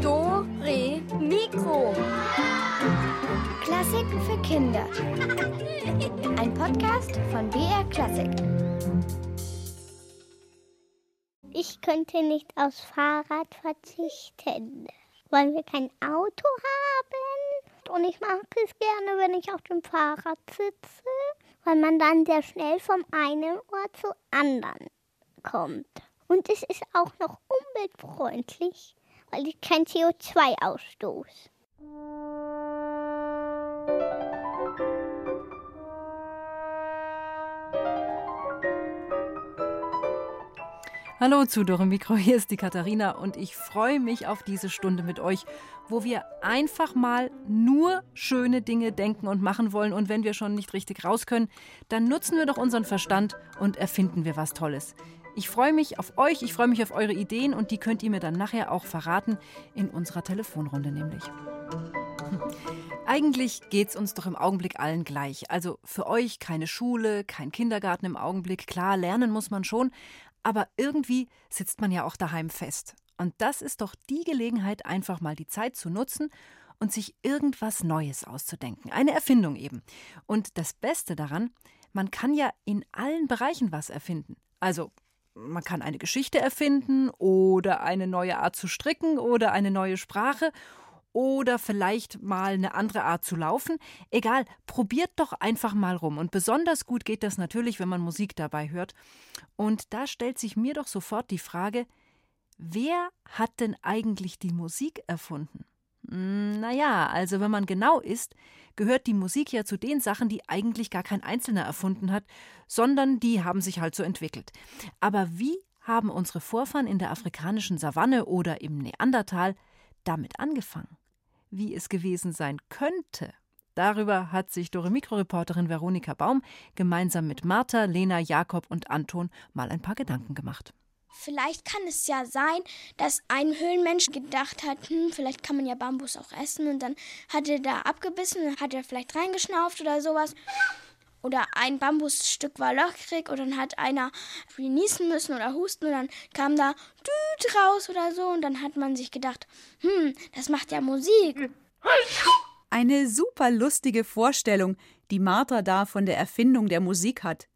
Do, Re, Mikro. Klassiken für Kinder. Ein Podcast von BR Klassik. Ich könnte nicht aufs Fahrrad verzichten, weil wir kein Auto haben. Und ich mag es gerne, wenn ich auf dem Fahrrad sitze, weil man dann sehr schnell vom einen Ort zu anderen kommt. Und es ist auch noch umweltfreundlich, weil ich kein CO2 ausstoß. Hallo zu Dore Mikro, hier ist die Katharina und ich freue mich auf diese Stunde mit euch, wo wir einfach mal nur schöne Dinge denken und machen wollen und wenn wir schon nicht richtig raus können, dann nutzen wir doch unseren Verstand und erfinden wir was Tolles. Ich freue mich auf euch, ich freue mich auf eure Ideen und die könnt ihr mir dann nachher auch verraten in unserer Telefonrunde nämlich. Hm. Eigentlich geht's uns doch im Augenblick allen gleich. Also für euch keine Schule, kein Kindergarten im Augenblick. Klar, lernen muss man schon, aber irgendwie sitzt man ja auch daheim fest. Und das ist doch die Gelegenheit, einfach mal die Zeit zu nutzen und sich irgendwas Neues auszudenken. Eine Erfindung eben. Und das Beste daran, man kann ja in allen Bereichen was erfinden. Also man kann eine Geschichte erfinden oder eine neue Art zu stricken oder eine neue Sprache oder vielleicht mal eine andere Art zu laufen. Egal, probiert doch einfach mal rum. Und besonders gut geht das natürlich, wenn man Musik dabei hört. Und da stellt sich mir doch sofort die Frage, wer hat denn eigentlich die Musik erfunden? Hm, naja, also wenn man genau ist, gehört die Musik ja zu den Sachen, die eigentlich gar kein Einzelner erfunden hat, sondern die haben sich halt so entwickelt. Aber wie haben unsere Vorfahren in der afrikanischen Savanne oder im Neandertal damit angefangen? wie es gewesen sein könnte. Darüber hat sich Dore Mikroreporterin Veronika Baum gemeinsam mit Martha, Lena, Jakob und Anton mal ein paar Gedanken gemacht. Vielleicht kann es ja sein, dass ein Höhlenmensch gedacht hat, hm, vielleicht kann man ja Bambus auch essen und dann hat er da abgebissen, hat er vielleicht reingeschnauft oder sowas oder ein Bambusstück war löchrig und dann hat einer niesen müssen oder husten und dann kam da Düt raus oder so und dann hat man sich gedacht, hm, das macht ja Musik. Eine super lustige Vorstellung, die Martha da von der Erfindung der Musik hat.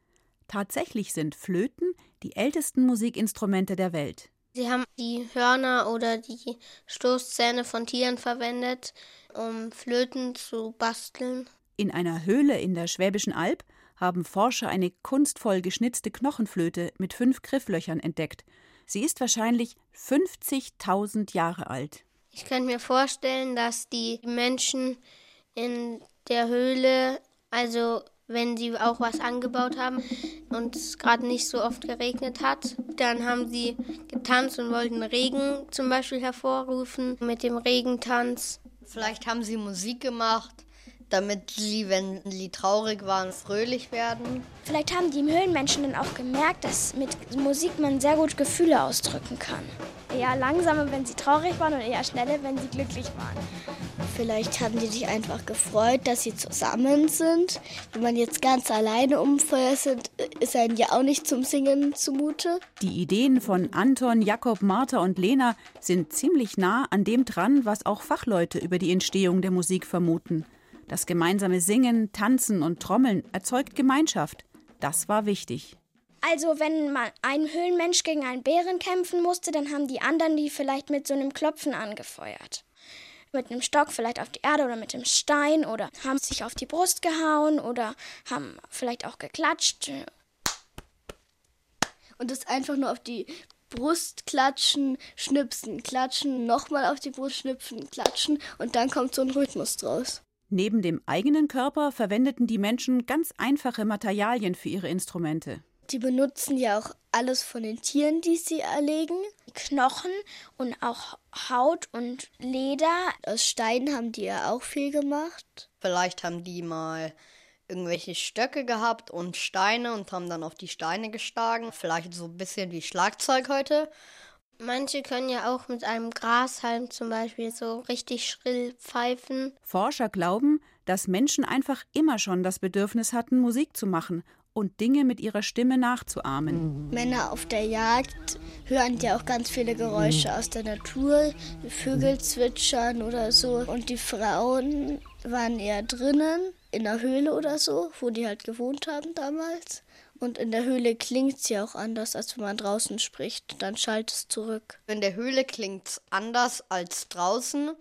Tatsächlich sind Flöten die ältesten Musikinstrumente der Welt. Sie haben die Hörner oder die Stoßzähne von Tieren verwendet, um Flöten zu basteln. In einer Höhle in der Schwäbischen Alb haben Forscher eine kunstvoll geschnitzte Knochenflöte mit fünf Grifflöchern entdeckt. Sie ist wahrscheinlich 50.000 Jahre alt. Ich könnte mir vorstellen, dass die Menschen in der Höhle, also wenn sie auch was angebaut haben und es gerade nicht so oft geregnet hat, dann haben sie getanzt und wollten Regen zum Beispiel hervorrufen mit dem Regentanz. Vielleicht haben sie Musik gemacht damit sie, wenn sie traurig waren, fröhlich werden. Vielleicht haben die Höhlenmenschen dann auch gemerkt, dass mit Musik man sehr gut Gefühle ausdrücken kann. Eher langsamer, wenn sie traurig waren und eher schneller, wenn sie glücklich waren. Vielleicht haben die sich einfach gefreut, dass sie zusammen sind. Wenn man jetzt ganz alleine umfeuert sind, ist einem ja auch nicht zum Singen zumute. Die Ideen von Anton, Jakob, Martha und Lena sind ziemlich nah an dem dran, was auch Fachleute über die Entstehung der Musik vermuten. Das gemeinsame Singen, Tanzen und Trommeln erzeugt Gemeinschaft. Das war wichtig. Also wenn man ein Höhlenmensch gegen einen Bären kämpfen musste, dann haben die anderen die vielleicht mit so einem Klopfen angefeuert. Mit einem Stock vielleicht auf die Erde oder mit einem Stein oder haben sich auf die Brust gehauen oder haben vielleicht auch geklatscht. Und das einfach nur auf die Brust klatschen, schnipsen, klatschen, nochmal auf die Brust schnipsen, klatschen und dann kommt so ein Rhythmus draus. Neben dem eigenen Körper verwendeten die Menschen ganz einfache Materialien für ihre Instrumente. Die benutzen ja auch alles von den Tieren, die sie erlegen. Knochen und auch Haut und Leder. Aus Steinen haben die ja auch viel gemacht. Vielleicht haben die mal irgendwelche Stöcke gehabt und Steine und haben dann auf die Steine geschlagen. Vielleicht so ein bisschen wie Schlagzeug heute. Manche können ja auch mit einem Grashalm zum Beispiel so richtig schrill pfeifen. Forscher glauben, dass Menschen einfach immer schon das Bedürfnis hatten, Musik zu machen und Dinge mit ihrer Stimme nachzuahmen. Männer auf der Jagd hören ja auch ganz viele Geräusche aus der Natur, wie Vögel zwitschern oder so. Und die Frauen waren eher drinnen, in der Höhle oder so, wo die halt gewohnt haben damals. Und in der Höhle klingt es ja auch anders, als wenn man draußen spricht. Dann schallt es zurück. In der Höhle klingt es anders als draußen,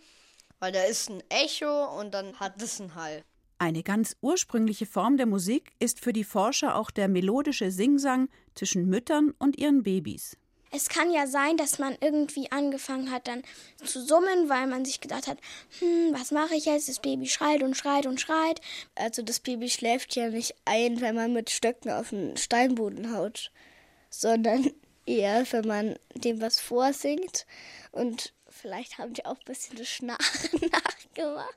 weil da ist ein Echo und dann hat es einen Hall. Eine ganz ursprüngliche Form der Musik ist für die Forscher auch der melodische Singsang zwischen Müttern und ihren Babys. Es kann ja sein, dass man irgendwie angefangen hat dann zu summen, weil man sich gedacht hat, hm, was mache ich jetzt? Das Baby schreit und schreit und schreit. Also das Baby schläft ja nicht ein, wenn man mit Stöcken auf den Steinboden haut, sondern eher, wenn man dem was vorsingt. Und vielleicht haben die auch ein bisschen das Schnarchen nachgemacht.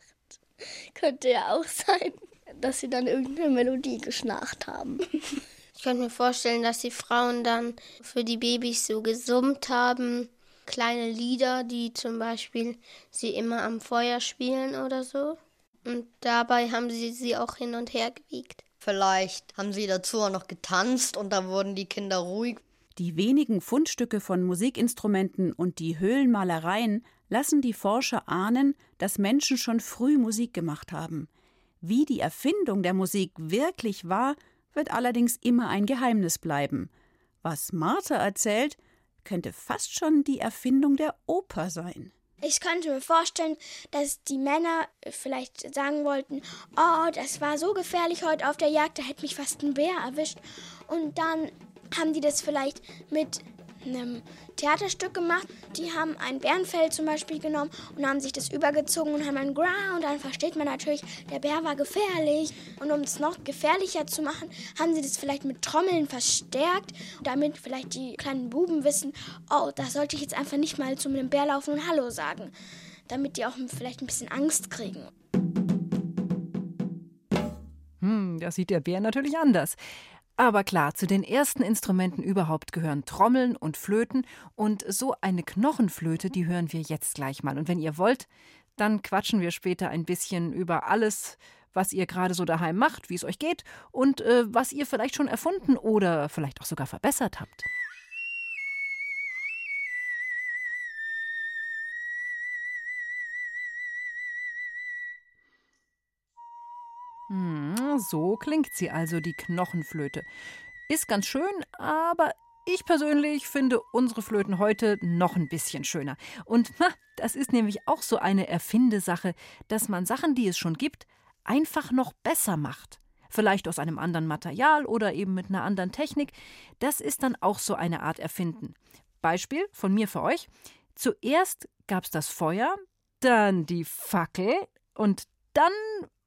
Könnte ja auch sein, dass sie dann irgendeine Melodie geschnarcht haben. Ich könnte mir vorstellen, dass die Frauen dann für die Babys so gesummt haben. Kleine Lieder, die zum Beispiel sie immer am Feuer spielen oder so. Und dabei haben sie sie auch hin und her gewiegt. Vielleicht haben sie dazu auch noch getanzt und da wurden die Kinder ruhig. Die wenigen Fundstücke von Musikinstrumenten und die Höhlenmalereien lassen die Forscher ahnen, dass Menschen schon früh Musik gemacht haben. Wie die Erfindung der Musik wirklich war, wird allerdings immer ein Geheimnis bleiben. Was Martha erzählt, könnte fast schon die Erfindung der Oper sein. Ich könnte mir vorstellen, dass die Männer vielleicht sagen wollten, oh, das war so gefährlich heute auf der Jagd, da hätte mich fast ein Bär erwischt. Und dann haben die das vielleicht mit einem Theaterstück gemacht. Die haben ein Bärenfell zum Beispiel genommen und haben sich das übergezogen und haben ein Gra und dann versteht man natürlich, der Bär war gefährlich. Und um es noch gefährlicher zu machen, haben sie das vielleicht mit Trommeln verstärkt, damit vielleicht die kleinen Buben wissen, oh, da sollte ich jetzt einfach nicht mal zu einem Bär laufen und Hallo sagen. Damit die auch vielleicht ein bisschen Angst kriegen. Hm, das sieht der Bär natürlich anders. Aber klar, zu den ersten Instrumenten überhaupt gehören Trommeln und Flöten und so eine Knochenflöte, die hören wir jetzt gleich mal. Und wenn ihr wollt, dann quatschen wir später ein bisschen über alles, was ihr gerade so daheim macht, wie es euch geht und äh, was ihr vielleicht schon erfunden oder vielleicht auch sogar verbessert habt. Hm, so klingt sie also, die Knochenflöte. Ist ganz schön, aber ich persönlich finde unsere Flöten heute noch ein bisschen schöner. Und na, das ist nämlich auch so eine Erfindesache, dass man Sachen, die es schon gibt, einfach noch besser macht. Vielleicht aus einem anderen Material oder eben mit einer anderen Technik. Das ist dann auch so eine Art Erfinden. Beispiel von mir für euch. Zuerst gab es das Feuer, dann die Fackel und dann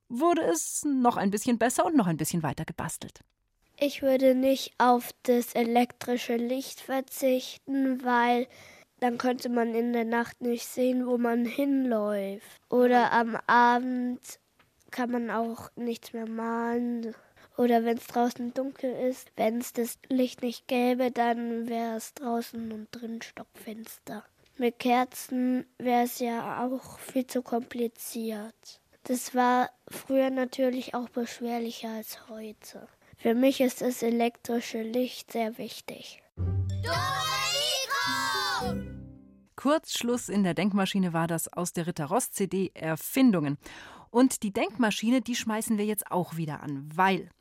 wurde es noch ein bisschen besser und noch ein bisschen weiter gebastelt. Ich würde nicht auf das elektrische Licht verzichten, weil dann könnte man in der Nacht nicht sehen, wo man hinläuft. Oder am Abend kann man auch nichts mehr malen. Oder wenn es draußen dunkel ist, wenn es das Licht nicht gäbe, dann wäre es draußen und drin stockfinster. Mit Kerzen wäre es ja auch viel zu kompliziert. Das war früher natürlich auch beschwerlicher als heute. Für mich ist das elektrische Licht sehr wichtig. Kurzschluss in der Denkmaschine war das aus der Ritter Ross CD Erfindungen. Und die Denkmaschine, die schmeißen wir jetzt auch wieder an, weil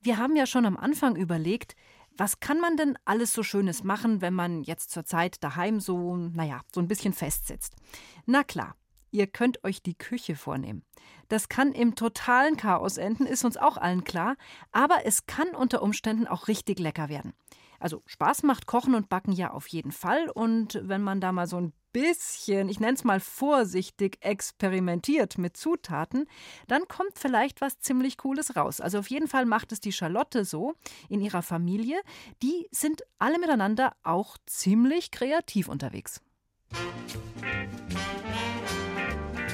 wir haben ja schon am Anfang überlegt, was kann man denn alles so Schönes machen, wenn man jetzt zur Zeit daheim so, naja, so ein bisschen festsitzt? Na klar, Ihr könnt euch die Küche vornehmen. Das kann im totalen Chaos enden, ist uns auch allen klar, aber es kann unter Umständen auch richtig lecker werden. Also Spaß macht Kochen und Backen ja auf jeden Fall und wenn man da mal so ein bisschen, ich nenne es mal vorsichtig, experimentiert mit Zutaten, dann kommt vielleicht was ziemlich Cooles raus. Also auf jeden Fall macht es die Charlotte so in ihrer Familie. Die sind alle miteinander auch ziemlich kreativ unterwegs.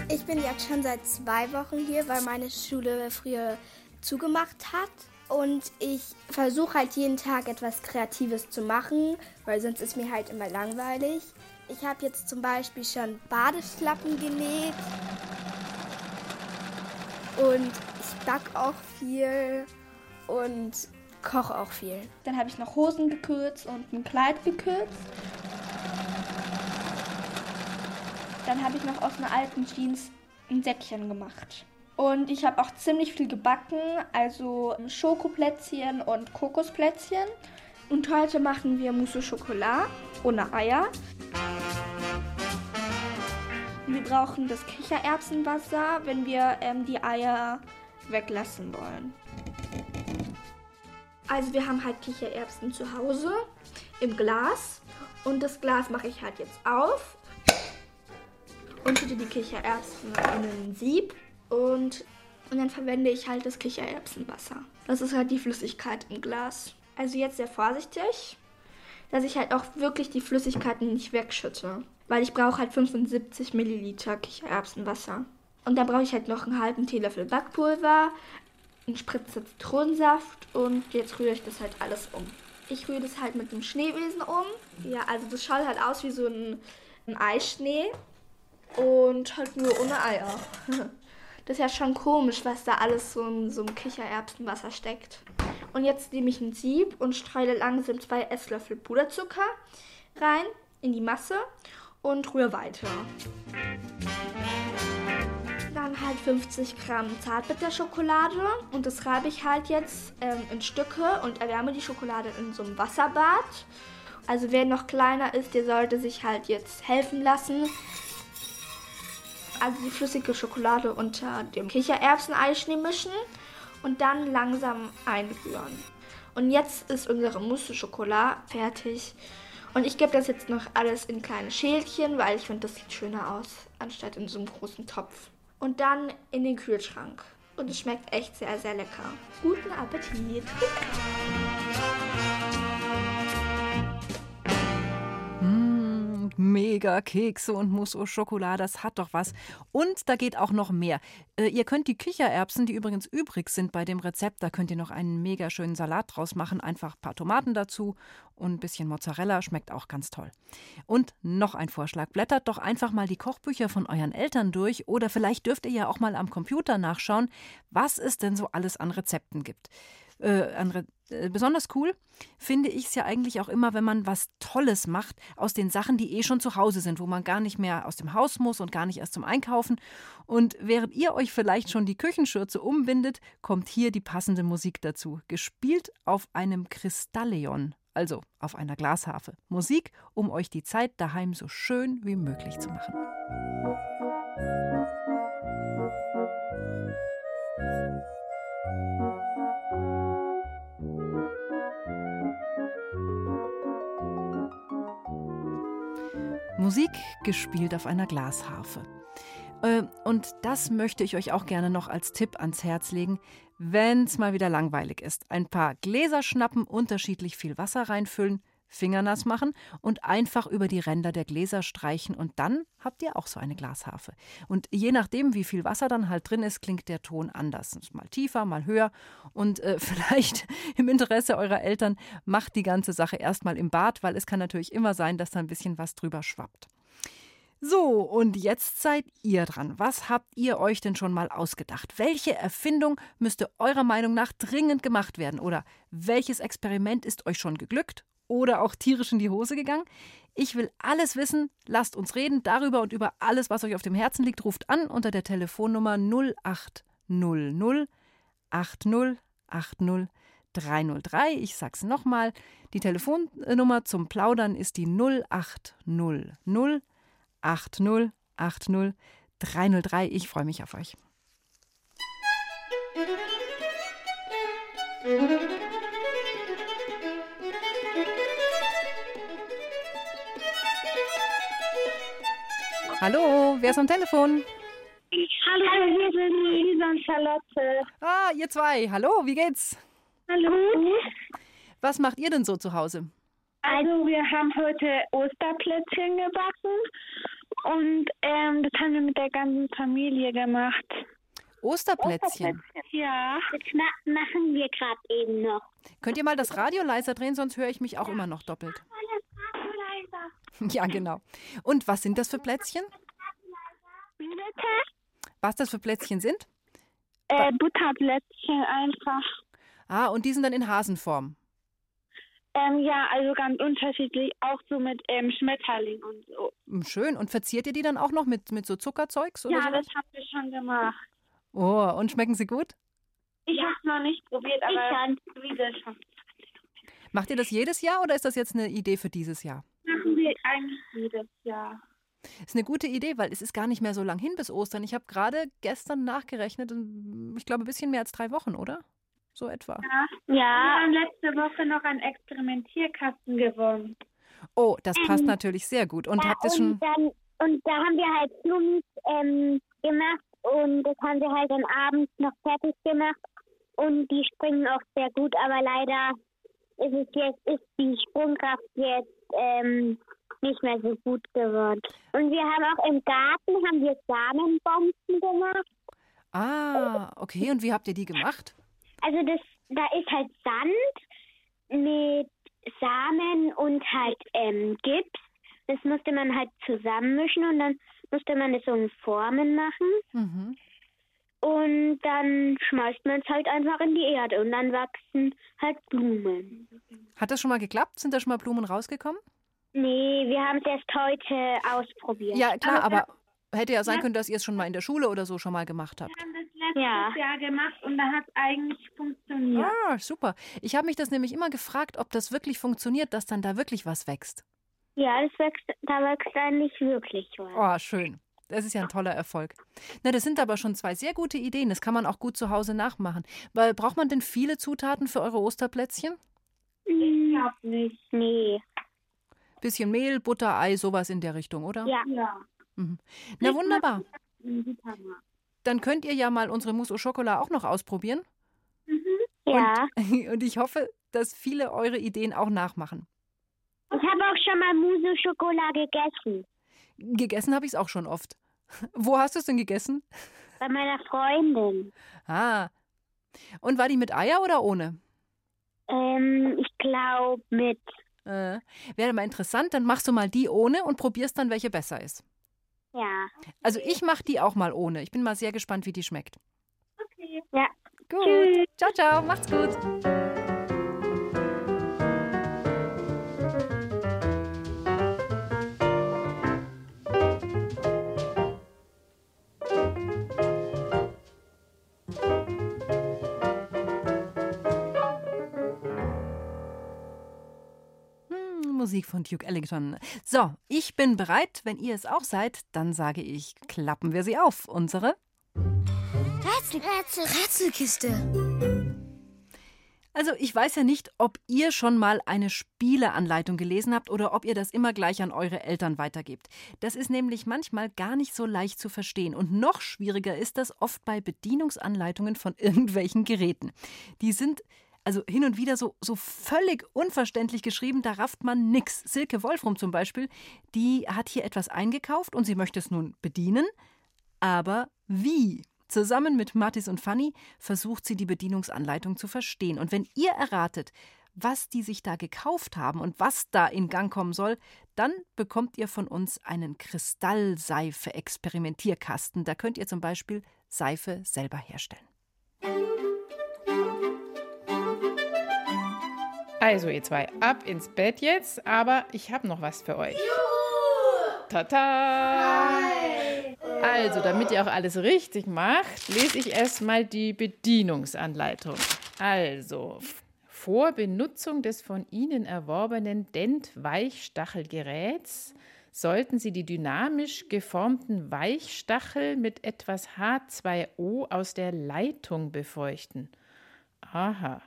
Ich bin jetzt schon seit zwei Wochen hier, weil meine Schule früher zugemacht hat. Und ich versuche halt jeden Tag etwas Kreatives zu machen, weil sonst ist mir halt immer langweilig. Ich habe jetzt zum Beispiel schon Badeschlappen genäht. Und ich backe auch viel und koche auch viel. Dann habe ich noch Hosen gekürzt und ein Kleid gekürzt. Dann habe ich noch aus einer alten Jeans ein Säckchen gemacht. Und ich habe auch ziemlich viel gebacken, also Schokoplätzchen und Kokosplätzchen. Und heute machen wir Mousse au Chocolat ohne Eier. Wir brauchen das Kichererbsenwasser, wenn wir ähm, die Eier weglassen wollen. Also wir haben halt Kichererbsen zu Hause im Glas und das Glas mache ich halt jetzt auf und tue die Kichererbsen in ein Sieb und, und dann verwende ich halt das Kichererbsenwasser. Das ist halt die Flüssigkeit im Glas. Also jetzt sehr vorsichtig, dass ich halt auch wirklich die Flüssigkeiten nicht wegschütte. Weil ich brauche halt 75 Milliliter Kichererbsenwasser. Und dann brauche ich halt noch einen halben Teelöffel Backpulver, einen Spritzer Zitronensaft und jetzt rühre ich das halt alles um. Ich rühre das halt mit dem Schneebesen um. Ja, also das schaut halt aus wie so ein, ein Eischnee und halt nur ohne Eier. Das ist ja schon komisch, was da alles so in so einem Kichererbsenwasser steckt. Und jetzt nehme ich ein Sieb und streue langsam zwei Esslöffel Puderzucker rein in die Masse und rühre weiter. Dann halt 50 Gramm Zartbitterschokolade und das reibe ich halt jetzt ähm, in Stücke und erwärme die Schokolade in so einem Wasserbad. Also wer noch kleiner ist, der sollte sich halt jetzt helfen lassen, also die flüssige Schokolade unter dem Kichererbsen-Eischnee mischen und dann langsam einrühren. Und jetzt ist unsere Mousse Schokolade fertig. Und ich gebe das jetzt noch alles in kleine Schälchen, weil ich finde, das sieht schöner aus, anstatt in so einem großen Topf. Und dann in den Kühlschrank. Und es schmeckt echt sehr, sehr lecker. Guten Appetit! Mega Kekse und Mousse au Chocolat, das hat doch was. Und da geht auch noch mehr. Äh, ihr könnt die Kichererbsen, die übrigens übrig sind bei dem Rezept, da könnt ihr noch einen mega schönen Salat draus machen. Einfach ein paar Tomaten dazu und ein bisschen Mozzarella, schmeckt auch ganz toll. Und noch ein Vorschlag: Blättert doch einfach mal die Kochbücher von euren Eltern durch oder vielleicht dürft ihr ja auch mal am Computer nachschauen, was es denn so alles an Rezepten gibt. Äh, an äh, besonders cool finde ich es ja eigentlich auch immer, wenn man was Tolles macht aus den Sachen, die eh schon zu Hause sind, wo man gar nicht mehr aus dem Haus muss und gar nicht erst zum Einkaufen. Und während ihr euch vielleicht schon die Küchenschürze umbindet, kommt hier die passende Musik dazu. Gespielt auf einem Kristalleon, also auf einer Glasharfe. Musik, um euch die Zeit daheim so schön wie möglich zu machen. Musik gespielt auf einer Glasharfe. Äh, und das möchte ich euch auch gerne noch als Tipp ans Herz legen, wenn es mal wieder langweilig ist. Ein paar Gläser schnappen, unterschiedlich viel Wasser reinfüllen, Fingernass machen und einfach über die Ränder der Gläser streichen und dann habt ihr auch so eine Glasharfe. Und je nachdem, wie viel Wasser dann halt drin ist, klingt der Ton anders. Mal tiefer, mal höher und äh, vielleicht im Interesse eurer Eltern macht die ganze Sache erstmal im Bad, weil es kann natürlich immer sein, dass da ein bisschen was drüber schwappt. So, und jetzt seid ihr dran. Was habt ihr euch denn schon mal ausgedacht? Welche Erfindung müsste eurer Meinung nach dringend gemacht werden? Oder welches Experiment ist euch schon geglückt oder auch tierisch in die Hose gegangen? Ich will alles wissen. Lasst uns reden darüber und über alles, was euch auf dem Herzen liegt. Ruft an unter der Telefonnummer 0800 80 80 303. Ich sag's nochmal. Die Telefonnummer zum Plaudern ist die 0800 80 80 303. Ich freue mich auf euch. Hallo, wer ist am Telefon? Hallo, hier sind Lisa und Charlotte. Ah, ihr zwei. Hallo, wie geht's? Hallo. Was macht ihr denn so zu Hause? Also wir haben heute Osterplätzchen gebacken und ähm, das haben wir mit der ganzen Familie gemacht. Osterplätzchen? Ja. Das ma machen wir gerade eben noch. Könnt ihr mal das Radio leiser drehen, sonst höre ich mich auch immer noch doppelt. Ja, genau. Und was sind das für Plätzchen? Bitte? Was das für Plätzchen sind? Äh, Butterplätzchen einfach. Ah, und die sind dann in Hasenform. Ähm, ja, also ganz unterschiedlich, auch so mit ähm, Schmetterling und so. Hm, Schön. Und verziert ihr die dann auch noch mit, mit so Zuckerzeugs oder ja, sowas? das haben wir schon gemacht. Oh, und schmecken sie gut? Ich habe es noch nicht probiert, aber Luise schon. Macht ihr das jedes Jahr oder ist das jetzt eine Idee für dieses Jahr? Machen wir eigentlich jedes Jahr. Ist eine gute Idee, weil es ist gar nicht mehr so lang hin bis Ostern. Ich habe gerade gestern nachgerechnet, und ich glaube ein bisschen mehr als drei Wochen, oder? So etwa. Ja. Wir haben letzte Woche noch einen Experimentierkasten gewonnen. Oh, das passt Ähm, natürlich sehr gut. Und ja, habt ihr schon. Dann, und da haben wir halt Flummis ähm, gemacht und das haben wir halt dann abends noch fertig gemacht. Und die springen auch sehr gut, aber leider ist es jetzt, ist die Sprungkraft jetzt ähm, nicht mehr so gut geworden. Und wir haben auch im Garten haben wir Samenbomben gemacht. Ah, okay. Und wie habt ihr die gemacht? Also das, da ist halt Sand mit Samen und halt ähm, Gips. Das musste man halt zusammenmischen und dann musste man es so in Formen machen. Mhm. Und dann schmeißt man es halt einfach in die Erde und dann wachsen halt Blumen. Hat das schon mal geklappt? Sind da schon mal Blumen rausgekommen? Nee, wir haben es erst heute ausprobiert. Ja, klar, aber hätte ja sein können, dass ihr es schon mal in der Schule oder so schon mal gemacht habt. Wir haben das letztes Ja. Jahr gemacht und da hat es eigentlich funktioniert. Ah, super. Ich habe mich das nämlich immer gefragt, ob das wirklich funktioniert, dass dann da wirklich was wächst. Ja, das wächst, da wächst eigentlich wirklich was. Oh, schön. Das ist ja ein toller Erfolg. Na, das sind aber schon zwei sehr gute Ideen. Das kann man auch gut zu Hause nachmachen. Weil braucht man denn viele Zutaten für eure Osterplätzchen? Ich glaube nicht. Nee. Bisschen Mehl, Butter, Ei, sowas in der Richtung, oder? Ja. Ja. Mhm. Na wunderbar. Dann könnt ihr ja mal unsere Mousse au Chocolat auch noch ausprobieren. Ja. Und, und ich hoffe, dass viele eure Ideen auch nachmachen. Ich habe auch schon mal Mousse Schokolade gegessen. Gegessen habe ich es auch schon oft. Wo hast du es denn gegessen? Bei meiner Freundin. Ah. Und war die mit Eier oder ohne? Ähm, ich glaube mit. Äh, wäre mal interessant, dann machst du mal die ohne und probierst dann, welche besser ist. Ja. Also ich mache die auch mal ohne. Ich bin mal sehr gespannt, wie die schmeckt. Okay. Ja. Gut. Ciao, ciao. Macht's gut. Musik von Duke Ellington. So, ich bin bereit. Wenn ihr es auch seid, dann sage ich, klappen wir sie auf. Unsere Rätsel, Rätsel, Rätselkiste. Also ich weiß ja nicht, ob ihr schon mal eine Spieleanleitung gelesen habt oder ob ihr das immer gleich an eure Eltern weitergebt. Das ist nämlich manchmal gar nicht so leicht zu verstehen. Und noch schwieriger ist das oft bei Bedienungsanleitungen von irgendwelchen Geräten. Die sind also hin und wieder so, so völlig unverständlich geschrieben, da rafft man nix. Silke Wolfrum zum Beispiel, die hat hier etwas eingekauft und sie möchte es nun bedienen. Aber wie? Zusammen mit Mattis und Fanny versucht sie die Bedienungsanleitung zu verstehen. Und wenn ihr erratet, was die sich da gekauft haben und was da in Gang kommen soll, dann bekommt ihr von uns einen Kristallseife-Experimentierkasten. Da könnt ihr zum Beispiel Seife selber herstellen. Also ihr zwei, ab ins Bett jetzt, aber ich habe noch was für euch. Tata! Also, damit ihr auch alles richtig macht, lese ich erstmal die Bedienungsanleitung. Also, vor Benutzung des von Ihnen erworbenen Dent-Weichstachelgeräts sollten Sie die dynamisch geformten Weichstachel mit etwas H2O aus der Leitung befeuchten. Aha.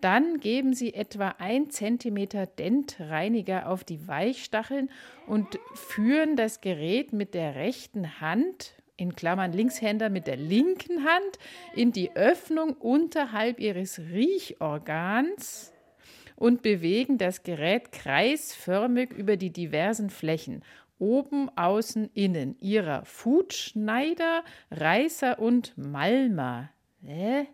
Dann geben Sie etwa 1 cm Dentreiniger auf die Weichstacheln und führen das Gerät mit der rechten Hand, in Klammern Linkshänder mit der linken Hand, in die Öffnung unterhalb Ihres Riechorgans und bewegen das Gerät kreisförmig über die diversen Flächen. Oben, außen, innen. Ihrer Foodschneider, Reißer und Malmer. Hä?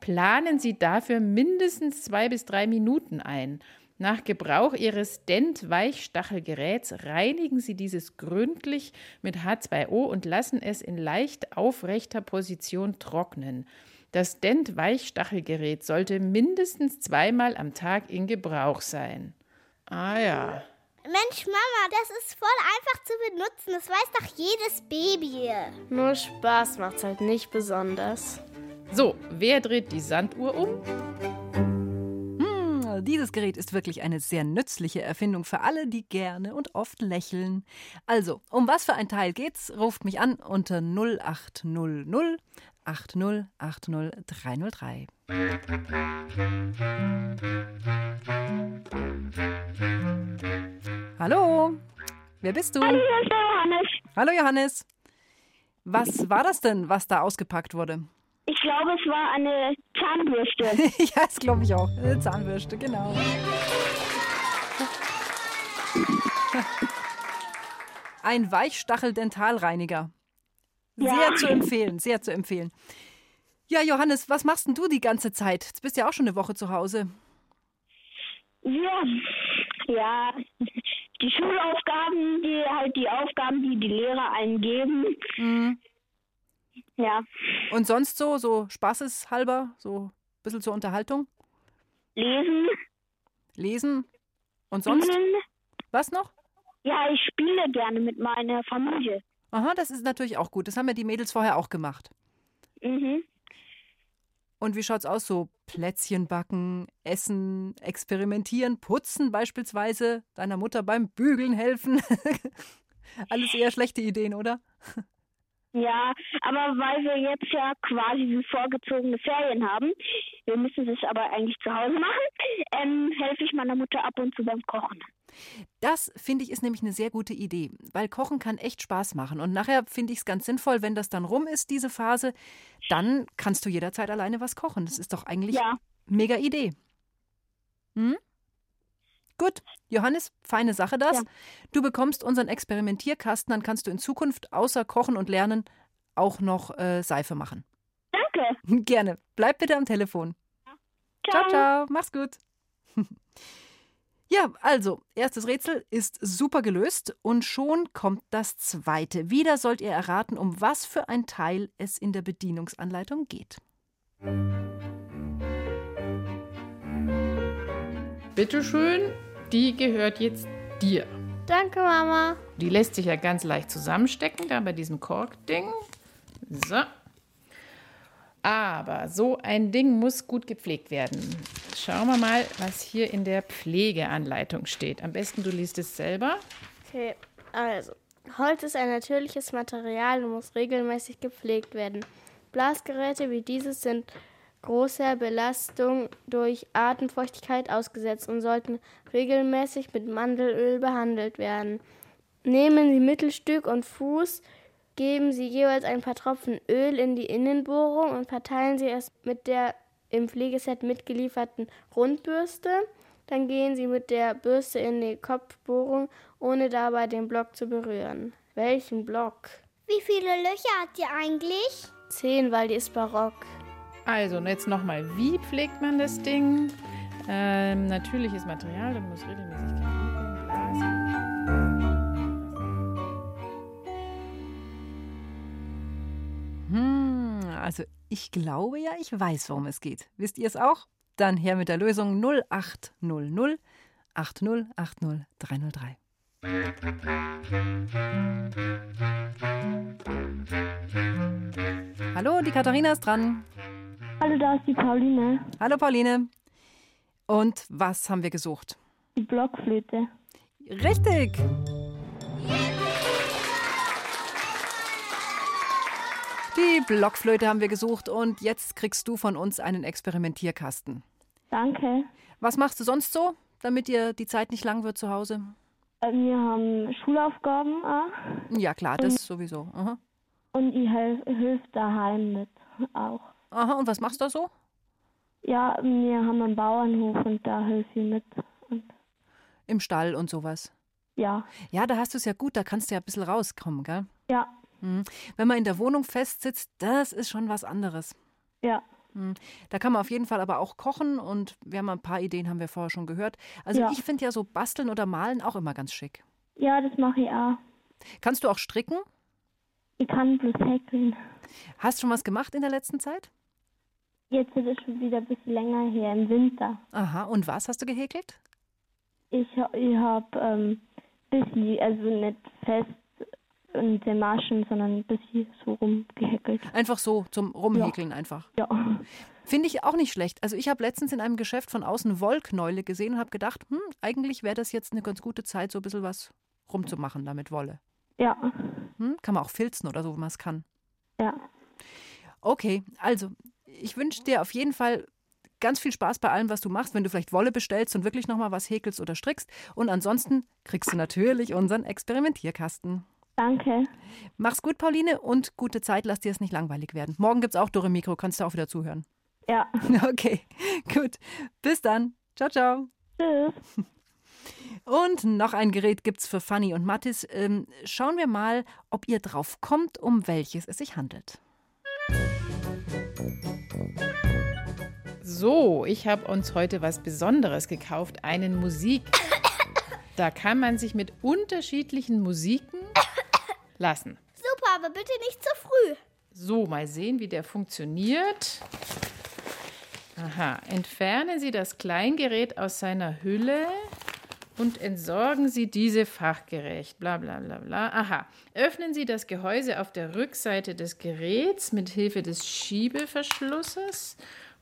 Planen Sie dafür mindestens zwei bis drei Minuten ein. Nach Gebrauch Ihres Dent-Weichstachelgeräts reinigen Sie dieses gründlich mit H2O und lassen es in leicht aufrechter Position trocknen. Das Dent-Weichstachelgerät sollte mindestens zweimal am Tag in Gebrauch sein. Ah ja. Mensch, Mama, das ist voll einfach zu benutzen. Das weiß doch jedes Baby. Nur Spaß macht's halt nicht besonders. So, wer dreht die Sanduhr um? Hm, dieses Gerät ist wirklich eine sehr nützliche Erfindung für alle, die gerne und oft lächeln. Also, um was für ein Teil geht's? Ruft mich an unter 0800 80 80 303. Hallo, wer bist du? Hallo, Johannes. Hallo Johannes. Was war das denn, was da ausgepackt wurde? Ich glaube, es war eine Zahnbürste. ja, das glaube ich auch. Eine Zahnbürste, genau. Ein Weichstachel-Dentalreiniger. Sehr Ja. zu empfehlen, sehr zu empfehlen. Ja, Johannes, was machst denn du die ganze Zeit? Jetzt bist du ja auch schon eine Woche zu Hause. Ja, ja, die Schulaufgaben, die halt die Aufgaben, die die Lehrer eingeben. Mhm. Ja, Und sonst so, so spaßeshalber, so ein bisschen zur Unterhaltung? lesen. Lesen? Und sonst? Spielen. Was noch? Ja, ich spiele gerne mit meiner Familie. Aha, das ist natürlich auch gut. Das haben ja die Mädels vorher auch gemacht. Mhm. Und wie schaut's aus? So Plätzchen backen, essen, experimentieren, putzen beispielsweise, deiner Mutter beim Bügeln helfen. Alles eher schlechte Ideen, oder? Ja, aber weil wir jetzt ja quasi wie vorgezogene Ferien haben, wir müssen es aber eigentlich zu Hause machen, ähm, helfe ich meiner Mutter ab und zu beim Kochen. Das finde ich ist nämlich eine sehr gute Idee, weil Kochen kann echt Spaß machen. Und nachher finde ich es ganz sinnvoll, wenn das dann rum ist, diese Phase, dann kannst du jederzeit alleine was kochen. Das ist doch eigentlich Ja. mega Idee. Hm? Gut, Johannes, feine Sache das. Ja. Du bekommst unseren Experimentierkasten, dann kannst du in Zukunft außer Kochen und Lernen auch noch äh, Seife machen. Danke. Gerne. Bleib bitte am Telefon. Ciao, ciao. Mach's gut. Ja, also, erstes Rätsel ist super gelöst und schon kommt das zweite. Wieder sollt ihr erraten, um was für ein Teil es in der Bedienungsanleitung geht. Bitteschön, die gehört jetzt dir. Danke, Mama. Die lässt sich ja ganz leicht zusammenstecken, da bei diesem Korkding. So. Aber so ein Ding muss gut gepflegt werden. Schauen wir mal, was hier in der Pflegeanleitung steht. Am besten du liest es selber. Okay, also. Holz ist ein natürliches Material und muss regelmäßig gepflegt werden. Blasgeräte wie dieses sind großer Belastung durch Atemfeuchtigkeit ausgesetzt und sollten regelmäßig mit Mandelöl behandelt werden. Nehmen Sie Mittelstück und Fuß, geben Sie jeweils ein paar Tropfen Öl in die Innenbohrung und verteilen Sie es mit der im Pflegeset mitgelieferten Rundbürste. Dann gehen Sie mit der Bürste in die Kopfbohrung, ohne dabei den Block zu berühren. Welchen Block? Wie viele Löcher hat die eigentlich? Zehn, weil die ist barock. Also, jetzt nochmal, wie pflegt man das Ding? Ähm, natürliches Material, da muss regelmäßig. Hm, also ich glaube ja, ich weiß, worum es geht. Wisst ihr es auch? Dann her mit der Lösung 0800 80 80 303. Hallo, die Katharina ist dran. Hallo, da ist die Pauline. Hallo Pauline. Und was haben wir gesucht? Die Blockflöte. Richtig. Die Blockflöte haben wir gesucht und jetzt kriegst du von uns einen Experimentierkasten. Danke. Was machst du sonst so, damit dir die Zeit nicht lang wird zu Hause? Äh, Wir haben Schulaufgaben auch. Ja, klar, das sowieso. Aha. und ich helf, hilf daheim mit auch. Aha, und was machst du da so? Ja, wir haben einen Bauernhof und da helfe ich mit. Und Im Stall und sowas. ja, Ja, da hast du es ja gut, da kannst du ja ein bisschen rauskommen, gell? ja, Mhm. Wenn man in der Wohnung festsitzt, das ist schon was anderes. ja. Mhm. Da kann man auf jeden Fall aber auch kochen und wir haben ein paar Ideen, haben wir vorher schon gehört. Also Ja. ich finde ja so basteln oder malen auch immer ganz schick. Ja, das mache ich auch. Kannst du auch stricken? Ich kann bloß häkeln. Hast du schon was gemacht in der letzten Zeit? Jetzt ist es schon wieder ein bisschen länger her, im Winter. Aha, und was hast du gehäkelt? Ich, ich habe ähm, bisschen, also nicht fest in den Maschen, sondern ein bisschen so rumgehäkelt. Einfach so zum Rumhäkeln ja. einfach. Ja. Finde ich auch nicht schlecht. Also ich habe letztens in einem Geschäft von außen Wollknäule gesehen und habe gedacht, hm, eigentlich wäre das jetzt eine ganz gute Zeit, so ein bisschen was rumzumachen damit Wolle. Ja. Hm? Kann man auch filzen oder so, wenn man es kann. Ja. Okay, also ich wünsche dir auf jeden Fall ganz viel Spaß bei allem, was du machst, wenn du vielleicht Wolle bestellst und wirklich nochmal was häkelst oder strickst. Und ansonsten kriegst du natürlich unseren Experimentierkasten. Danke. Mach's gut, Pauline, und gute Zeit. Lass dir es nicht langweilig werden. Morgen gibt's auch Dore Mikro. Kannst du auch wieder zuhören. Ja. Okay, gut. Bis dann. Ciao, ciao. Tschüss. Und noch ein Gerät gibt's für Fanny und Mattis. Ähm, schauen wir mal, ob ihr drauf kommt, um welches es sich handelt. So, ich habe uns heute was Besonderes gekauft, einen Musik. Da kann man sich mit unterschiedlichen Musiken lassen. Super, aber bitte nicht zu früh. So, mal sehen, wie der funktioniert. Aha, entfernen Sie das Kleingerät aus seiner Hülle und entsorgen Sie diese fachgerecht. Bla bla bla bla. Aha, öffnen Sie das Gehäuse auf der Rückseite des Geräts mit Hilfe des Schiebeverschlusses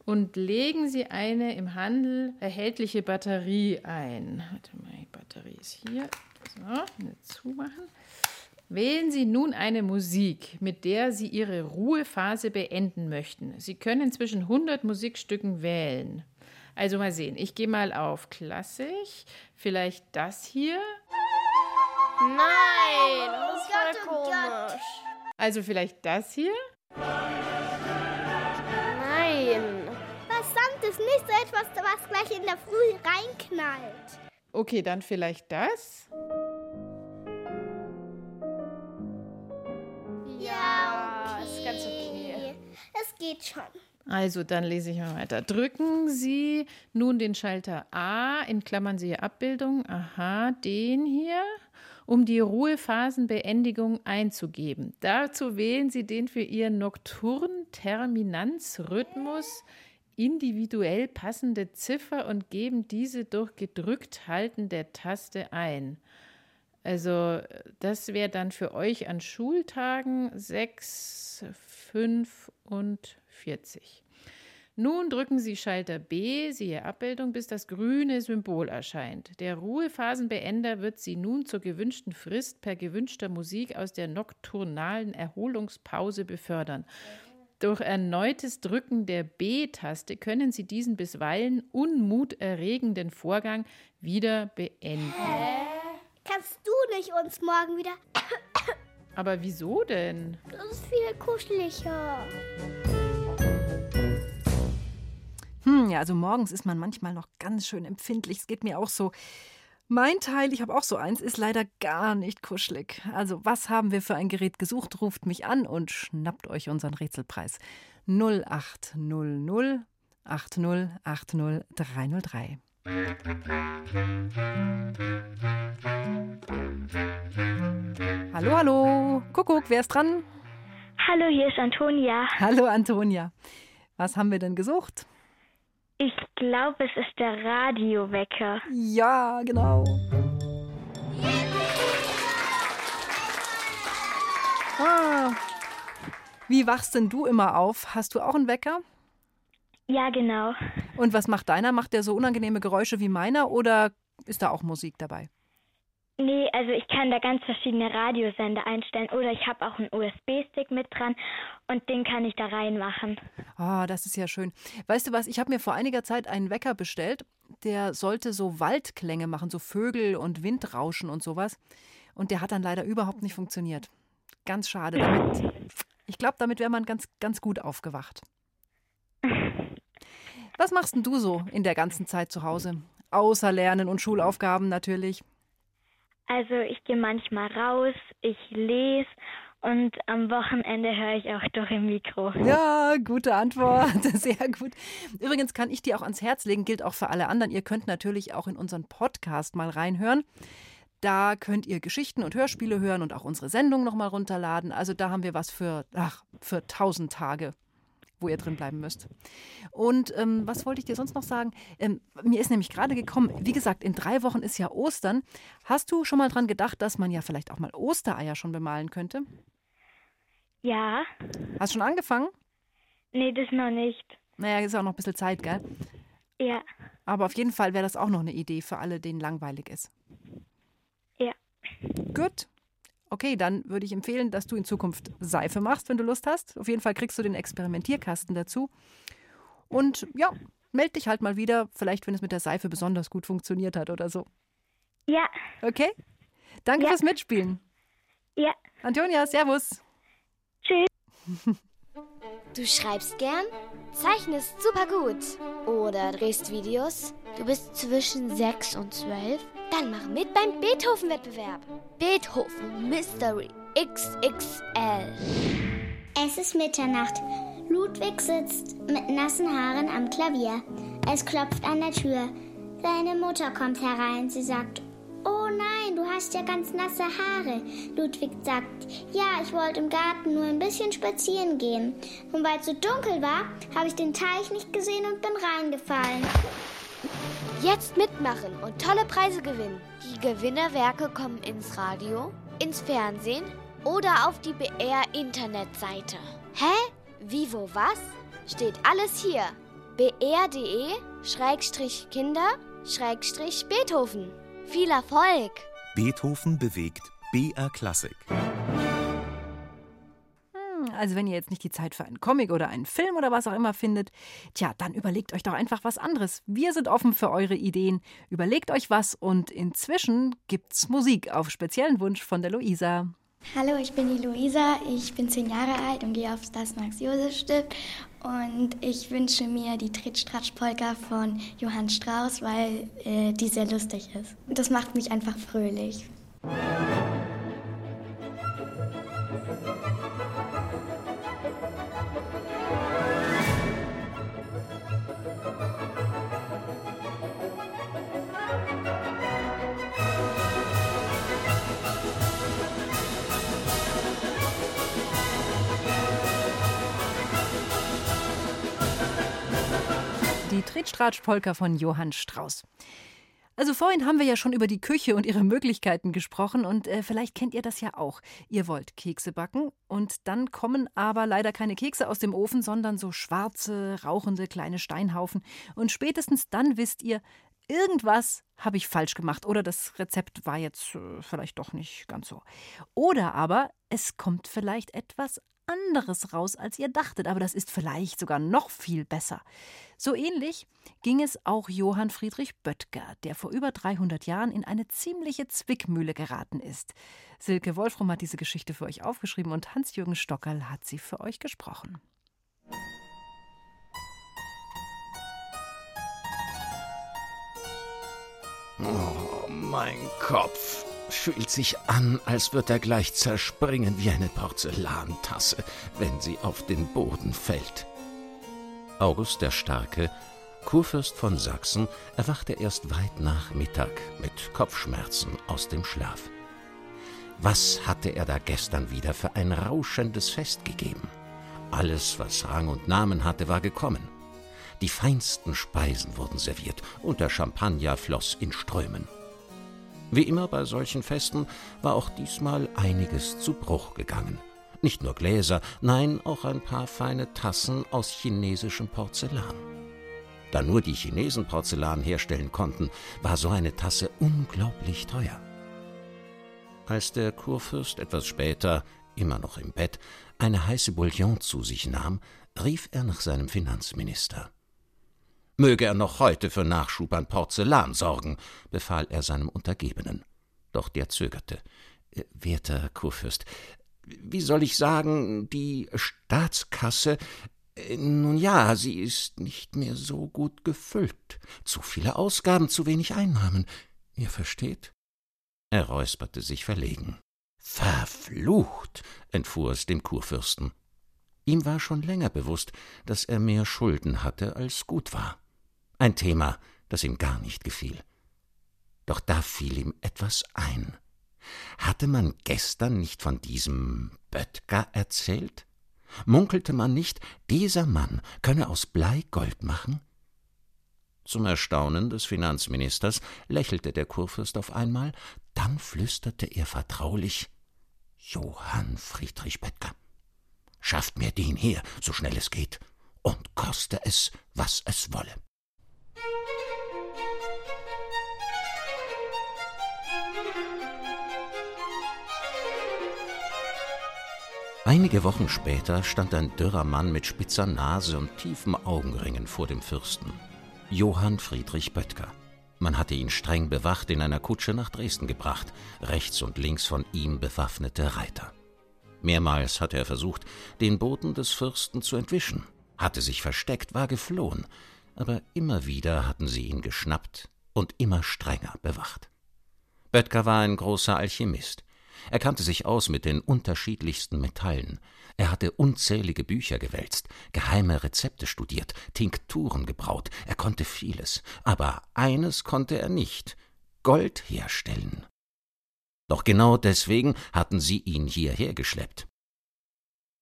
und legen Sie eine im Handel erhältliche Batterie ein. Warte mal, die Batterie ist hier. So, eine zumachen. Wählen Sie nun eine Musik, mit der Sie Ihre Ruhephase beenden möchten. Sie können zwischen 100 Musikstücken wählen. Also mal sehen, ich gehe mal auf klassisch. Vielleicht das hier. Nein, Oh das ist voll komisch. Also vielleicht das hier. Nein. Verdammt, ist nicht so etwas, was gleich in der Früh reinknallt. Okay, dann vielleicht das. Ja, ist ganz okay. Es geht schon. Also dann lese ich mal weiter. Drücken Sie nun den Schalter A in Klammern siehe Abbildung. Aha, den hier, um die Ruhephasenbeendigung einzugeben. Dazu wählen Sie den für Ihren Nocturn-Terminanzrhythmus individuell passende Ziffer und geben diese durch gedrückt Halten der Taste ein. Also das wäre dann für euch an Schultagen 6, 5 und 40. Nun drücken Sie Schalter B, siehe Abbildung, bis das grüne Symbol erscheint. Der Ruhephasenbeender wird Sie nun zur gewünschten Frist per gewünschter Musik aus der nokturnalen Erholungspause befördern. Durch erneutes Drücken der B-Taste können Sie diesen bisweilen unmuterregenden Vorgang wieder beenden. Kannst du nicht uns morgen wieder... Aber wieso denn? Das ist viel kuscheliger. Ja, also morgens ist man manchmal noch ganz schön empfindlich. Es geht mir auch so. Mein Teil, ich habe auch so eins, ist leider gar nicht kuschelig. Also, was haben wir für ein Gerät gesucht? Ruft mich an und schnappt euch unseren Rätselpreis. 0800 80 80 303. Hallo, hallo. Kuckuck, wer ist dran? Hallo, hier ist Antonia. Hallo, Antonia. Was haben wir denn gesucht? Ich glaube, es ist der Radiowecker. Ja, genau. Ah. Wie wachst denn du immer auf? Hast du auch einen Wecker? Ja, genau. Und was macht deiner? Macht der so unangenehme Geräusche wie meiner oder ist da auch Musik dabei? Nee, also ich kann da ganz verschiedene Radiosender einstellen oder ich habe auch einen USB-Stick mit dran und den kann ich da reinmachen. Ah, das ist ja schön. Weißt du was, ich habe mir vor einiger Zeit einen Wecker bestellt, der sollte so Waldklänge machen, so Vögel und Windrauschen und sowas. Und der hat dann leider überhaupt nicht funktioniert. Ganz schade. Damit, ich glaube, damit wäre man ganz, ganz gut aufgewacht. Was machst denn du so in der ganzen Zeit zu Hause? Außer Lernen und Schulaufgaben natürlich. Also ich gehe manchmal raus, ich lese und am Wochenende höre ich auch durch im Mikro. Ja, gute Antwort. Sehr gut. Übrigens kann ich dir auch ans Herz legen, gilt auch für alle anderen. Ihr könnt natürlich auch in unseren Podcast mal reinhören. Da könnt ihr Geschichten und Hörspiele hören und auch unsere Sendung nochmal runterladen. Also da haben wir was für, ach, für tausend Tage. Wo ihr drin bleiben müsst. Und ähm, was wollte ich dir sonst noch sagen? Ähm, mir ist nämlich gerade gekommen, wie gesagt, in drei Wochen ist ja Ostern. Hast du schon mal dran gedacht, dass man ja vielleicht auch mal Ostereier schon bemalen könnte? Ja. Hast du schon angefangen? Nee, das noch nicht. Naja, ist auch noch ein bisschen Zeit, gell? Ja. Aber auf jeden Fall wäre das auch noch eine Idee für alle, denen langweilig ist. Ja. Gut. Okay, dann würde ich empfehlen, dass du in Zukunft Seife machst, wenn du Lust hast. Auf jeden Fall kriegst du den Experimentierkasten dazu. Und ja, meld dich halt mal wieder, vielleicht wenn es mit der Seife besonders gut funktioniert hat oder so. Ja. Okay? Danke Ja. fürs Mitspielen. Ja. Antonia, Servus. Tschüss. Du schreibst gern, zeichnest super gut oder drehst Videos. Du bist zwischen 6 und 12? Dann mach mit beim Beethoven-Wettbewerb. Beethoven Mystery XXL. Es ist Mitternacht. Ludwig sitzt mit nassen Haaren am Klavier. Es klopft an der Tür. Seine Mutter kommt herein. Sie sagt, Oh nein, du hast ja ganz nasse Haare. Ludwig sagt, ja, ich wollte im Garten nur ein bisschen spazieren gehen. Und weil es so dunkel war, habe ich den Teich nicht gesehen und bin reingefallen. Jetzt mitmachen und tolle Preise gewinnen. Die Gewinnerwerke kommen ins Radio, ins Fernsehen oder auf die BR-Internetseite. Hä? Wie, wo, was? Steht alles hier. br.de-kinder-beethoven. Viel Erfolg! Beethoven bewegt BR Klassik. Also wenn ihr jetzt nicht die Zeit für einen Comic oder einen Film oder was auch immer findet, tja, dann überlegt euch doch einfach was anderes. Wir sind offen für eure Ideen. Überlegt euch was und inzwischen gibt's Musik auf speziellen Wunsch von der Luisa. Hallo, ich bin die Luisa, ich bin zehn Jahre alt und gehe aufs das Max-Josef-Stift. Und ich wünsche mir die Tritsch-Tratsch-Polka von Johann Strauss, weil äh, die sehr lustig ist. Das macht mich einfach fröhlich. Die Tritstratsch-Polka von Johann Strauss. Also vorhin haben wir ja schon über die Küche und ihre Möglichkeiten gesprochen und äh, vielleicht kennt ihr das ja auch. Ihr wollt Kekse backen und dann kommen aber leider keine Kekse aus dem Ofen, sondern so schwarze, rauchende kleine Steinhaufen. Und spätestens dann wisst ihr, irgendwas habe ich falsch gemacht oder das Rezept war jetzt äh, vielleicht doch nicht ganz so. Oder aber es kommt vielleicht etwas anderes raus, als ihr dachtet, aber das ist vielleicht sogar noch viel besser. So ähnlich ging es auch Johann Friedrich Böttger, der vor über 300 Jahren in eine ziemliche Zwickmühle geraten ist. Silke Wolfram hat diese Geschichte für euch aufgeschrieben und Hans-Jürgen Stockerl hat sie für euch gesprochen. Oh, mein Kopf fühlt sich an, als wird er gleich zerspringen wie eine Porzellantasse, wenn sie auf den Boden fällt. August der Starke, Kurfürst von Sachsen, erwachte erst weit nach Mittag mit Kopfschmerzen aus dem Schlaf. Was hatte er da gestern wieder für ein rauschendes Fest gegeben? Alles, was Rang und Namen hatte, war gekommen. Die feinsten Speisen wurden serviert und der Champagner floss in Strömen. Wie immer bei solchen Festen war auch diesmal einiges zu Bruch gegangen. Nicht nur Gläser, nein, auch ein paar feine Tassen aus chinesischem Porzellan. Da nur die Chinesen Porzellan herstellen konnten, war so eine Tasse unglaublich teuer. Als der Kurfürst etwas später, immer noch im Bett, eine heiße Bouillon zu sich nahm, rief er nach seinem Finanzminister. Möge er noch heute für Nachschub an Porzellan sorgen, befahl er seinem Untergebenen. Doch der zögerte. Äh, Werter Kurfürst, wie soll ich sagen, die Staatskasse, äh, nun ja, sie ist nicht mehr so gut gefüllt. Zu viele Ausgaben, zu wenig Einnahmen. Ihr versteht? Er räusperte sich verlegen. Verflucht, entfuhr es dem Kurfürsten. Ihm war schon länger bewusst, dass er mehr Schulden hatte, als gut war. Ein Thema, das ihm gar nicht gefiel. Doch da fiel ihm etwas ein. Hatte man gestern nicht von diesem Böttger erzählt? Munkelte man nicht, dieser Mann könne aus Blei Gold machen? Zum Erstaunen des Finanzministers lächelte der Kurfürst auf einmal, dann flüsterte er vertraulich Johann Friedrich Böttger, schafft mir den her, so schnell es geht, und koste es, was es wolle. Einige Wochen später stand ein dürrer Mann mit spitzer Nase und tiefen Augenringen vor dem Fürsten. Johann Friedrich Böttger. Man hatte ihn streng bewacht in einer Kutsche nach Dresden gebracht, rechts und links von ihm bewaffnete Reiter. Mehrmals hatte er versucht, den Boten des Fürsten zu entwischen, hatte sich versteckt, war geflohen, aber immer wieder hatten sie ihn geschnappt und immer strenger bewacht. Böttger war ein großer Alchemist. Er kannte sich aus mit den unterschiedlichsten Metallen. Er hatte unzählige Bücher gewälzt, geheime Rezepte studiert, Tinkturen gebraut. Er konnte vieles. Aber eines konnte er nicht: Gold herstellen. Doch genau deswegen hatten sie ihn hierher geschleppt.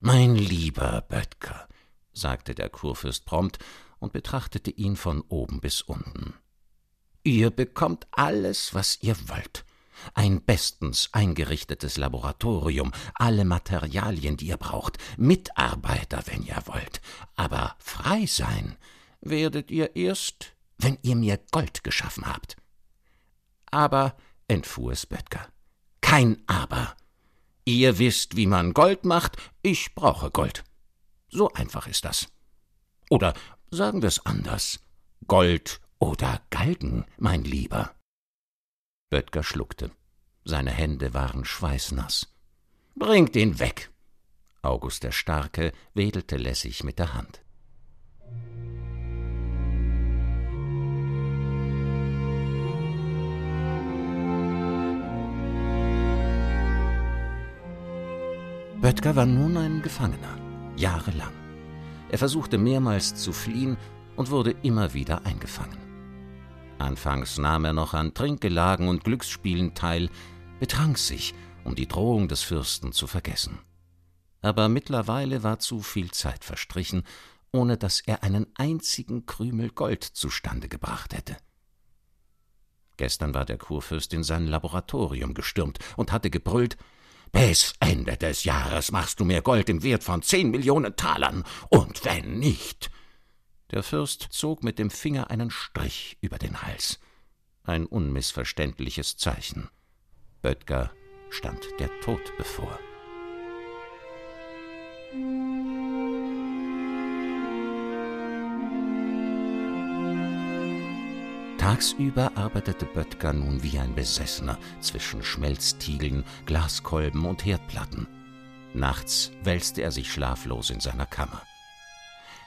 Mein lieber Böttger, sagte der Kurfürst prompt und betrachtete ihn von oben bis unten. Ihr bekommt alles, was ihr wollt. Ein bestens eingerichtetes Laboratorium, alle Materialien, die ihr braucht, Mitarbeiter, wenn ihr wollt. Aber frei sein werdet ihr erst, wenn ihr mir Gold geschaffen habt. Aber, entfuhr es Böttger, kein Aber. Ihr wisst, wie man Gold macht, ich brauche Gold. So einfach ist das. Oder sagen wir es anders. Gold oder Galgen, mein Lieber. Böttger schluckte. Seine Hände waren schweißnass. Bringt ihn weg! August der Starke wedelte lässig mit der Hand. Böttger war nun ein Gefangener, jahrelang. Er versuchte mehrmals zu fliehen und wurde immer wieder eingefangen. Anfangs nahm er noch an Trinkgelagen und Glücksspielen teil, betrank sich, um die Drohung des Fürsten zu vergessen. Aber mittlerweile war zu viel Zeit verstrichen, ohne dass er einen einzigen Krümel Gold zustande gebracht hätte. Gestern war der Kurfürst in sein Laboratorium gestürmt und hatte gebrüllt Bis Ende des Jahres machst du mir Gold im Wert von zehn Millionen Talern, und wenn nicht. Der Fürst zog mit dem Finger einen Strich über den Hals. Ein unmissverständliches Zeichen. Böttger stand der Tod bevor. Tagsüber arbeitete Böttger nun wie ein Besessener zwischen Schmelztiegeln, Glaskolben und Herdplatten. Nachts wälzte er sich schlaflos in seiner Kammer.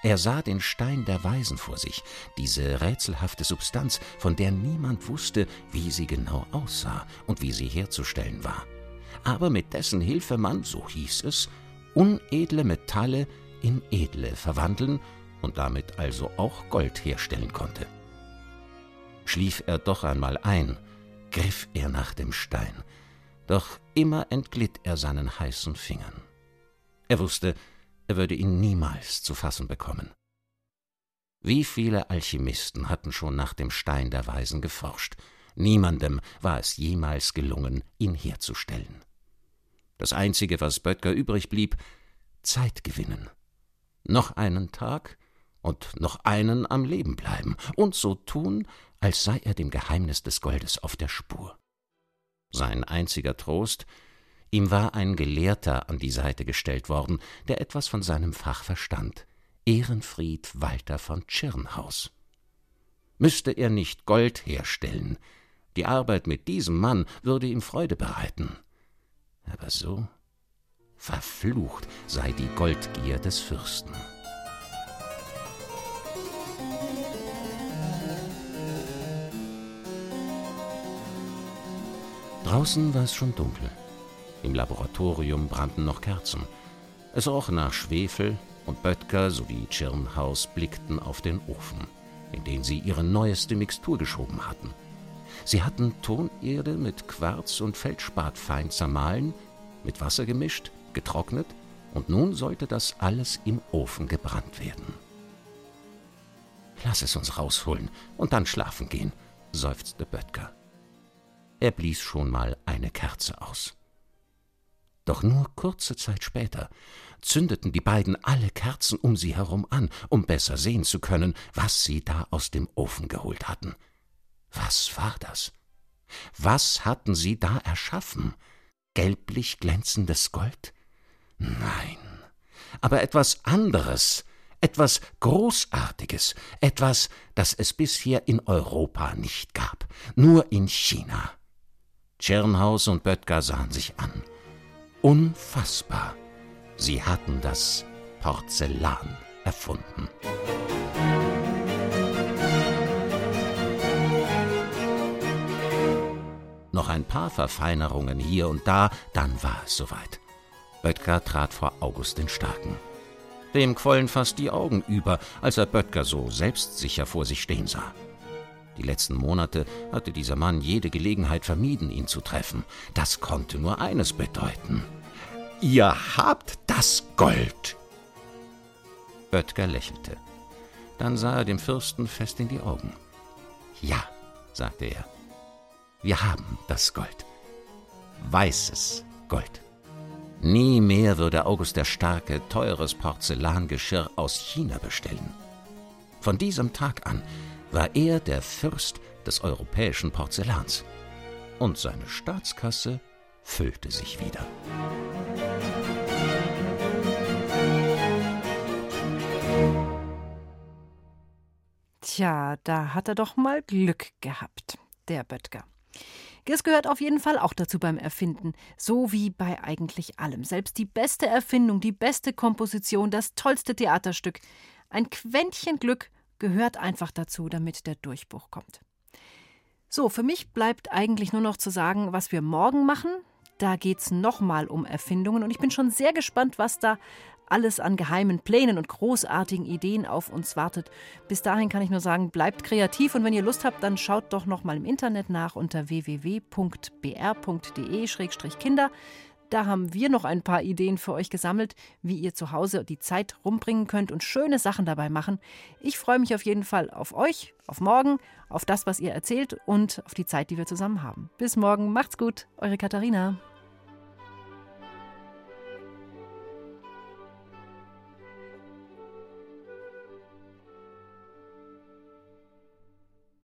Er sah den Stein der Weisen vor sich, diese rätselhafte Substanz, von der niemand wusste, wie sie genau aussah und wie sie herzustellen war, aber mit dessen Hilfe man, so hieß es, unedle Metalle in edle verwandeln und damit also auch Gold herstellen konnte. Schlief er doch einmal ein, griff er nach dem Stein, doch immer entglitt er seinen heißen Fingern. Er wusste, er würde ihn niemals zu fassen bekommen. Wie viele Alchemisten hatten schon nach dem Stein der Weisen geforscht, niemandem war es jemals gelungen, ihn herzustellen. Das Einzige, was Böttger übrig blieb, Zeit gewinnen. Noch einen Tag und noch einen am Leben bleiben und so tun, als sei er dem Geheimnis des Goldes auf der Spur. Sein einziger Trost, Ihm war ein Gelehrter an die Seite gestellt worden, der etwas von seinem Fach verstand. Ehrenfried Walter von Tschirnhaus. Müsste er nicht Gold herstellen, die Arbeit mit diesem Mann würde ihm Freude bereiten. Aber so verflucht sei die Goldgier des Fürsten. Draußen war es schon dunkel. Im Laboratorium brannten noch Kerzen. Es roch nach Schwefel und Böttger sowie Tschirnhaus blickten auf den Ofen, in den sie ihre neueste Mixtur geschoben hatten. Sie hatten Tonerde mit Quarz und Feldspat fein zermahlen, mit Wasser gemischt, getrocknet Und nun sollte das alles im Ofen gebrannt werden. Lass es uns rausholen und dann schlafen gehen, seufzte Böttger. Er blies schon mal eine Kerze aus. Doch nur kurze Zeit später zündeten die beiden alle Kerzen um sie herum an, um besser sehen zu können, was sie da aus dem Ofen geholt hatten. Was war das? Was hatten sie da erschaffen? Gelblich glänzendes Gold? Nein, aber etwas anderes, etwas Großartiges, etwas, das es bisher in Europa nicht gab, nur in China. Tschirnhaus und Böttger sahen sich an. Unfassbar. Sie hatten das Porzellan erfunden. Noch ein paar Verfeinerungen hier und da, dann war es soweit. Böttger trat vor August den Starken. Dem quollen fast die Augen über, als er Böttger so selbstsicher vor sich stehen sah. Die letzten Monate hatte dieser Mann jede Gelegenheit vermieden, ihn zu treffen. Das konnte nur eines bedeuten. Ihr habt das Gold! Böttger lächelte. Dann sah er dem Fürsten fest in die Augen. Ja, sagte er, wir haben das Gold. Weißes Gold. Nie mehr würde August der Starke teures Porzellangeschirr aus China bestellen. Von diesem Tag an war er der Fürst des europäischen Porzellans. Und seine Staatskasse füllte sich wieder. Tja, da hat er doch mal Glück gehabt, der Böttger. Es gehört auf jeden Fall auch dazu beim Erfinden, so wie bei eigentlich allem. Selbst die beste Erfindung, die beste Komposition, das tollste Theaterstück. Ein Quäntchen Glück gehört einfach dazu, damit der Durchbruch kommt. So, für mich bleibt eigentlich nur noch zu sagen, was wir morgen machen. Da geht es nochmal um Erfindungen und ich bin schon sehr gespannt, was da alles an geheimen Plänen und großartigen Ideen auf uns wartet. Bis dahin kann ich nur sagen, bleibt kreativ und wenn ihr Lust habt, dann schaut doch noch mal im Internet nach unter www.br.de-kinder. Da haben wir noch ein paar Ideen für euch gesammelt, wie ihr zu Hause die Zeit rumbringen könnt und schöne Sachen dabei machen. Ich freue mich auf jeden Fall auf euch, auf morgen, auf das, was ihr erzählt und auf die Zeit, die wir zusammen haben. Bis morgen, macht's gut, eure Katharina.